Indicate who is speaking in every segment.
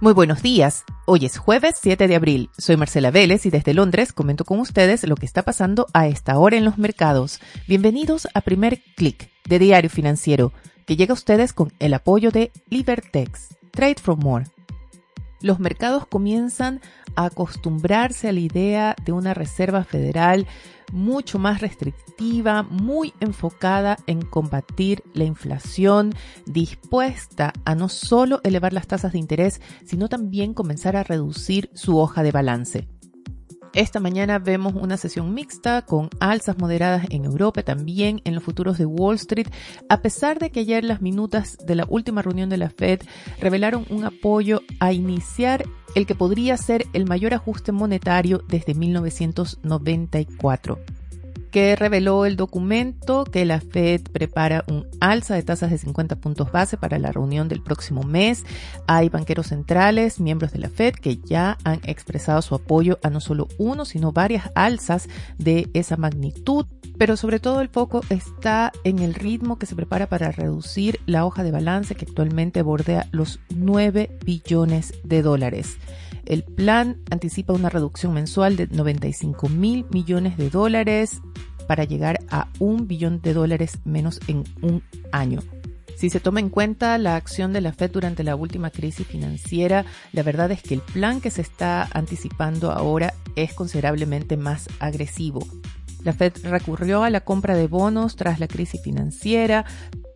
Speaker 1: Muy buenos días. Hoy es jueves 7 de abril. Soy Marcela Vélez y desde Londres comento con ustedes lo que está pasando a esta hora en los mercados. Bienvenidos a Primer Click de Diario Financiero, que llega a ustedes con el apoyo de Libertex. Trade for More. Los mercados comienzan a acostumbrarse a la idea de una Reserva Federal mucho más restrictiva, muy enfocada en combatir la inflación, dispuesta a no solo elevar las tasas de interés, sino también comenzar a reducir su hoja de balance. Esta mañana vemos una sesión mixta con alzas moderadas en Europa, también en los futuros de Wall Street, a pesar de que ayer las minutas de la última reunión de la Fed revelaron un apoyo a iniciar el que podría ser el mayor ajuste monetario desde 1994 que reveló el documento que la Fed prepara un alza de tasas de 50 puntos base para la reunión del próximo mes. Hay banqueros centrales, miembros de la Fed, que ya han expresado su apoyo a no solo uno, sino varias alzas de esa magnitud. Pero sobre todo el foco está en el ritmo que se prepara para reducir la hoja de balance que actualmente bordea los 9 billones de dólares. El plan anticipa una reducción mensual de 95 mil millones de dólares para llegar a un billón de dólares menos en un año. Si se toma en cuenta la acción de la Fed durante la última crisis financiera, la verdad es que el plan que se está anticipando ahora es considerablemente más agresivo. La Fed recurrió a la compra de bonos tras la crisis financiera,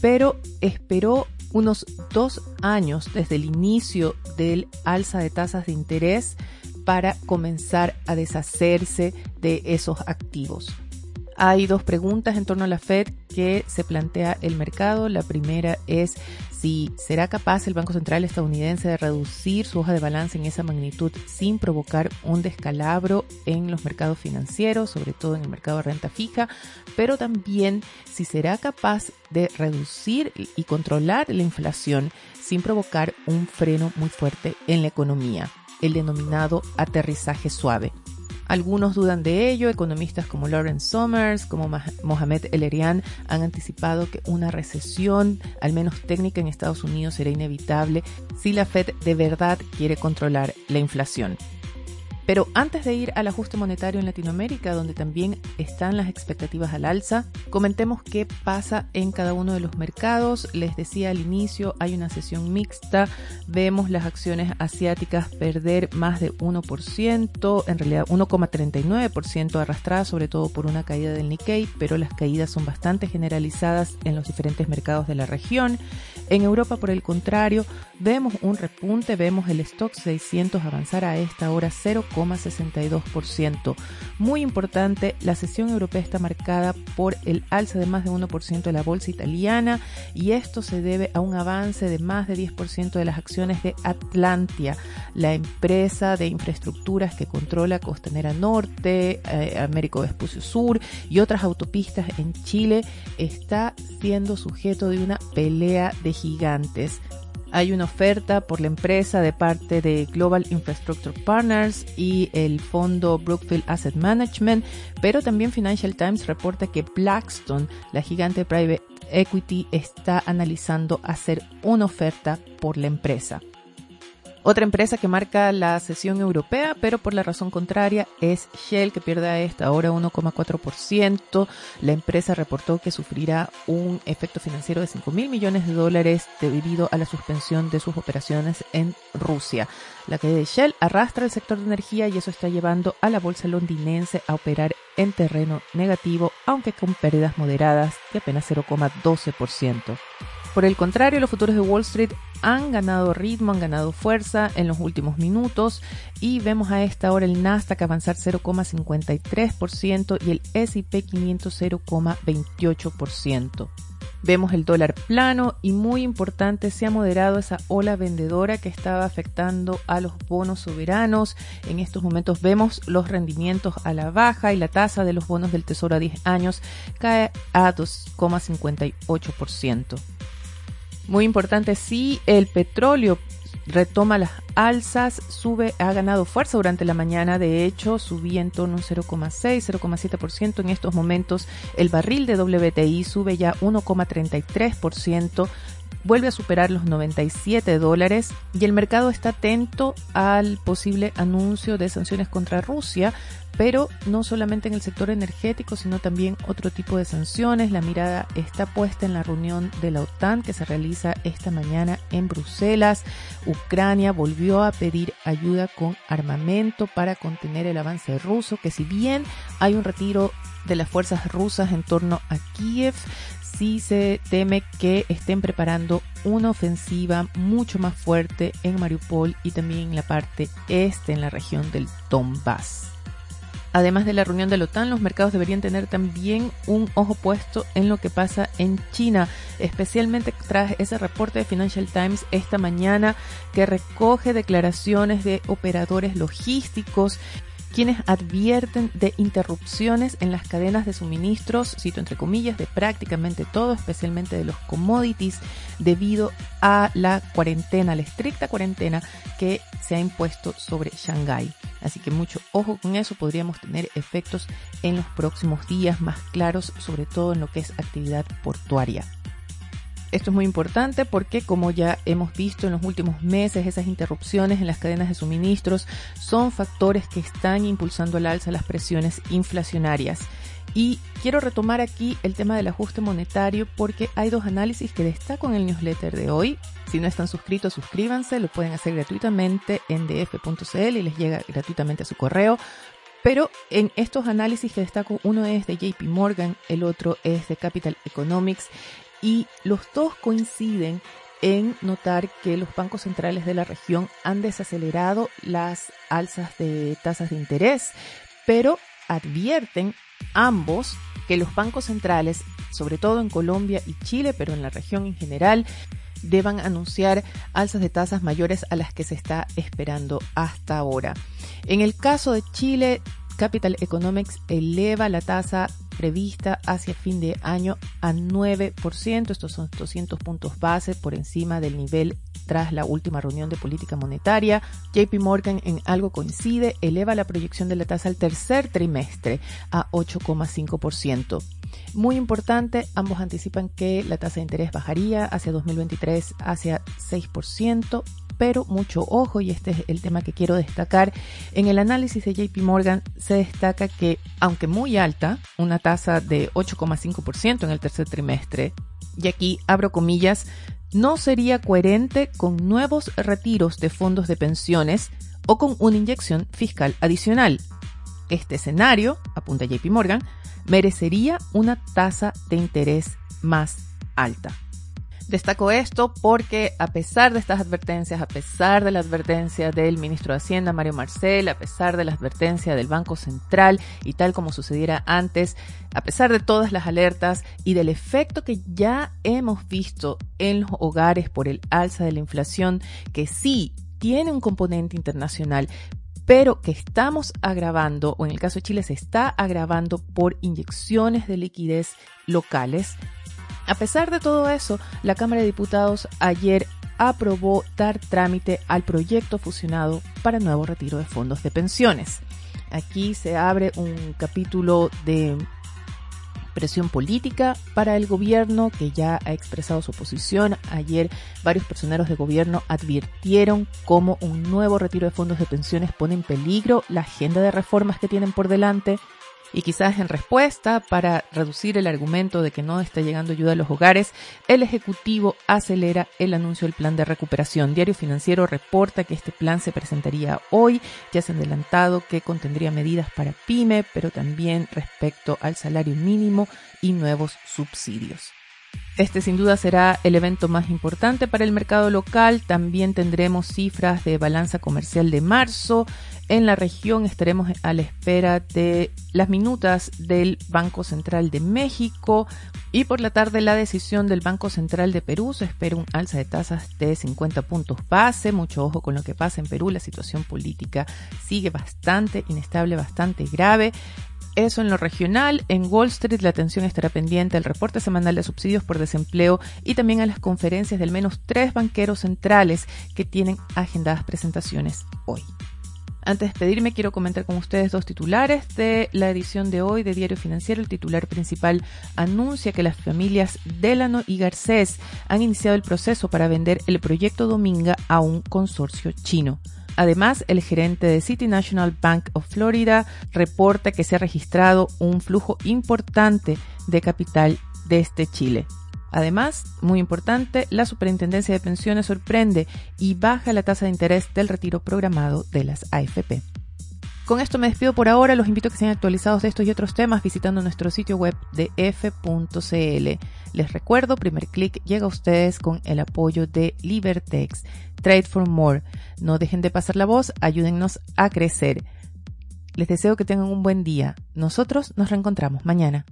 Speaker 1: pero esperó unos dos años desde el inicio del alza de tasas de interés para comenzar a deshacerse de esos activos. Hay dos preguntas en torno a la Fed que se plantea el mercado. La primera es si será capaz el Banco Central estadounidense de reducir su hoja de balance en esa magnitud sin provocar un descalabro en los mercados financieros, sobre todo en el mercado de renta fija, pero también si será capaz de reducir y controlar la inflación sin provocar un freno muy fuerte en la economía, el denominado aterrizaje suave. Algunos dudan de ello, economistas como Lawrence Summers, como Mohamed El-Erian han anticipado que una recesión, al menos técnica en Estados Unidos, será inevitable si la Fed de verdad quiere controlar la inflación. Pero antes de ir al ajuste monetario en Latinoamérica, donde también están las expectativas al alza, comentemos qué pasa en cada uno de los mercados. Les decía al inicio, hay una sesión mixta. Vemos las acciones asiáticas perder más de 1%, en realidad 1,39% arrastradas sobre todo por una caída del Nikkei, pero las caídas son bastante generalizadas en los diferentes mercados de la región. En Europa, por el contrario, vemos un repunte, vemos el stock 600 avanzar a esta hora 0, 62%. Muy importante, la sesión europea está marcada por el alza de más de 1% de la bolsa italiana y esto se debe a un avance de más de 10% de las acciones de Atlantia, la empresa de infraestructuras que controla Costanera Norte, eh, Américo Vespucio Sur y otras autopistas en Chile, está siendo sujeto de una pelea de gigantes. Hay una oferta por la empresa de parte de Global Infrastructure Partners y el fondo Brookfield Asset Management, pero también Financial Times reporta que Blackstone, la gigante private equity, está analizando hacer una oferta por la empresa. Otra empresa que marca la sesión europea, pero por la razón contraria, es Shell, que pierde a esta hora 1,4%. La empresa reportó que sufrirá un efecto financiero de 5 mil millones de dólares debido a la suspensión de sus operaciones en Rusia. La caída de Shell arrastra el sector de energía y eso está llevando a la bolsa londinense a operar en terreno negativo, aunque con pérdidas moderadas de apenas 0,12%. Por el contrario, los futuros de Wall Street han ganado ritmo, han ganado fuerza en los últimos minutos y vemos a esta hora el Nasdaq avanzar 0,53% y el S&P 500 0,28%. Vemos el dólar plano y muy importante se ha moderado esa ola vendedora que estaba afectando a los bonos soberanos. En estos momentos vemos los rendimientos a la baja y la tasa de los bonos del Tesoro a 10 años cae a 2,58%. Muy importante, si el petróleo retoma las alzas, sube, ha ganado fuerza durante la mañana, de hecho subía en torno a un 0,6, 0,7%, en estos momentos el barril de WTI sube ya 1,33%, vuelve a superar los 97 dólares y el mercado está atento al posible anuncio de sanciones contra Rusia, pero no solamente en el sector energético, sino también otro tipo de sanciones. La mirada está puesta en la reunión de la OTAN que se realiza esta mañana en Bruselas. Ucrania volvió a pedir ayuda con armamento para contener el avance ruso, que si bien hay un retiro de las fuerzas rusas en torno a Kiev, sí se teme que estén preparando una ofensiva mucho más fuerte en Mariupol y también en la parte este, en la región del Donbass. Además de la reunión de la OTAN, los mercados deberían tener también un ojo puesto en lo que pasa en China, especialmente tras ese reporte de Financial Times esta mañana que recoge declaraciones de operadores logísticos quienes advierten de interrupciones en las cadenas de suministros, cito entre comillas, de prácticamente todo, especialmente de los commodities, debido a la cuarentena, la estricta cuarentena que se ha impuesto sobre Shanghái. Así que mucho ojo con eso, podríamos tener efectos en los próximos días más claros, sobre todo en lo que es actividad portuaria. Esto es muy importante porque, como ya hemos visto en los últimos meses, esas interrupciones en las cadenas de suministros son factores que están impulsando al alza las presiones inflacionarias. Y quiero retomar aquí el tema del ajuste monetario porque hay dos análisis que destaco en el newsletter de hoy. Si no están suscritos, suscríbanse, lo pueden hacer gratuitamente en df.cl y les llega gratuitamente a su correo. Pero en estos análisis que destaco, uno es de JP Morgan, el otro es de Capital Economics y los dos coinciden en notar que los bancos centrales de la región han desacelerado las alzas de tasas de interés, pero advierten ambos que los bancos centrales, sobre todo en Colombia y Chile, pero en la región en general, deban anunciar alzas de tasas mayores a las que se está esperando hasta ahora. En el caso de Chile, Capital Economics eleva la tasa prevista hacia fin de año a 9%. Estos son 200 puntos base por encima del nivel tras la última reunión de política monetaria. JP Morgan en algo coincide, eleva la proyección de la tasa al tercer trimestre a 8,5%. Muy importante, ambos anticipan que la tasa de interés bajaría hacia 2023 hacia 6%, pero mucho ojo, y este es el tema que quiero destacar, en el análisis de JP Morgan se destaca que, aunque muy alta, una tasa de 8,5% en el tercer trimestre, y aquí abro comillas, no sería coherente con nuevos retiros de fondos de pensiones o con una inyección fiscal adicional. Este escenario, apunta JP Morgan, merecería una tasa de interés más alta. Destaco esto porque a pesar de estas advertencias, a pesar de la advertencia del ministro de Hacienda, Mario Marcel, a pesar de la advertencia del Banco Central y tal como sucediera antes, a pesar de todas las alertas y del efecto que ya hemos visto en los hogares por el alza de la inflación, que sí tiene un componente internacional, pero que estamos agravando, o en el caso de Chile se está agravando por inyecciones de liquidez locales, a pesar de todo eso, la Cámara de Diputados ayer aprobó dar trámite al proyecto fusionado para nuevo retiro de fondos de pensiones. Aquí se abre un capítulo de presión política para el gobierno que ya ha expresado su oposición. Ayer varios personeros de gobierno advirtieron cómo un nuevo retiro de fondos de pensiones pone en peligro la agenda de reformas que tienen por delante y quizás en respuesta, para reducir el argumento de que no está llegando ayuda a los hogares, el Ejecutivo acelera el anuncio del plan de recuperación. Diario Financiero reporta que este plan se presentaría hoy. Ya se han adelantado que contendría medidas para pyme, pero también respecto al salario mínimo y nuevos subsidios. Este sin duda será el evento más importante para el mercado local. También tendremos cifras de balanza comercial de marzo, en la región estaremos a la espera de las minutas del Banco Central de México y por la tarde la decisión del Banco Central de Perú. Se espera un alza de tasas de 50 puntos base. Mucho ojo con lo que pasa en Perú. La situación política sigue bastante inestable, bastante grave. Eso en lo regional. En Wall Street la atención estará pendiente al reporte semanal de subsidios por desempleo y también a las conferencias de al menos tres banqueros centrales que tienen agendadas presentaciones hoy. Antes de despedirme, quiero comentar con ustedes dos titulares de la edición de hoy de Diario Financiero. El titular principal anuncia que las familias Delano y Garcés han iniciado el proceso para vender el proyecto Dominga a un consorcio chino. Además, el gerente de City National Bank of Florida reporta que se ha registrado un flujo importante de capital desde Chile. Además, muy importante, la Superintendencia de Pensiones sorprende y baja la tasa de interés del retiro programado de las AFP. Con esto me despido por ahora, los invito a que sean actualizados de estos y otros temas visitando nuestro sitio web de f.cl. Les recuerdo, primer clic llega a ustedes con el apoyo de Libertex, Trade for More. No dejen de pasar la voz, ayúdennos a crecer. Les deseo que tengan un buen día. Nosotros nos reencontramos mañana.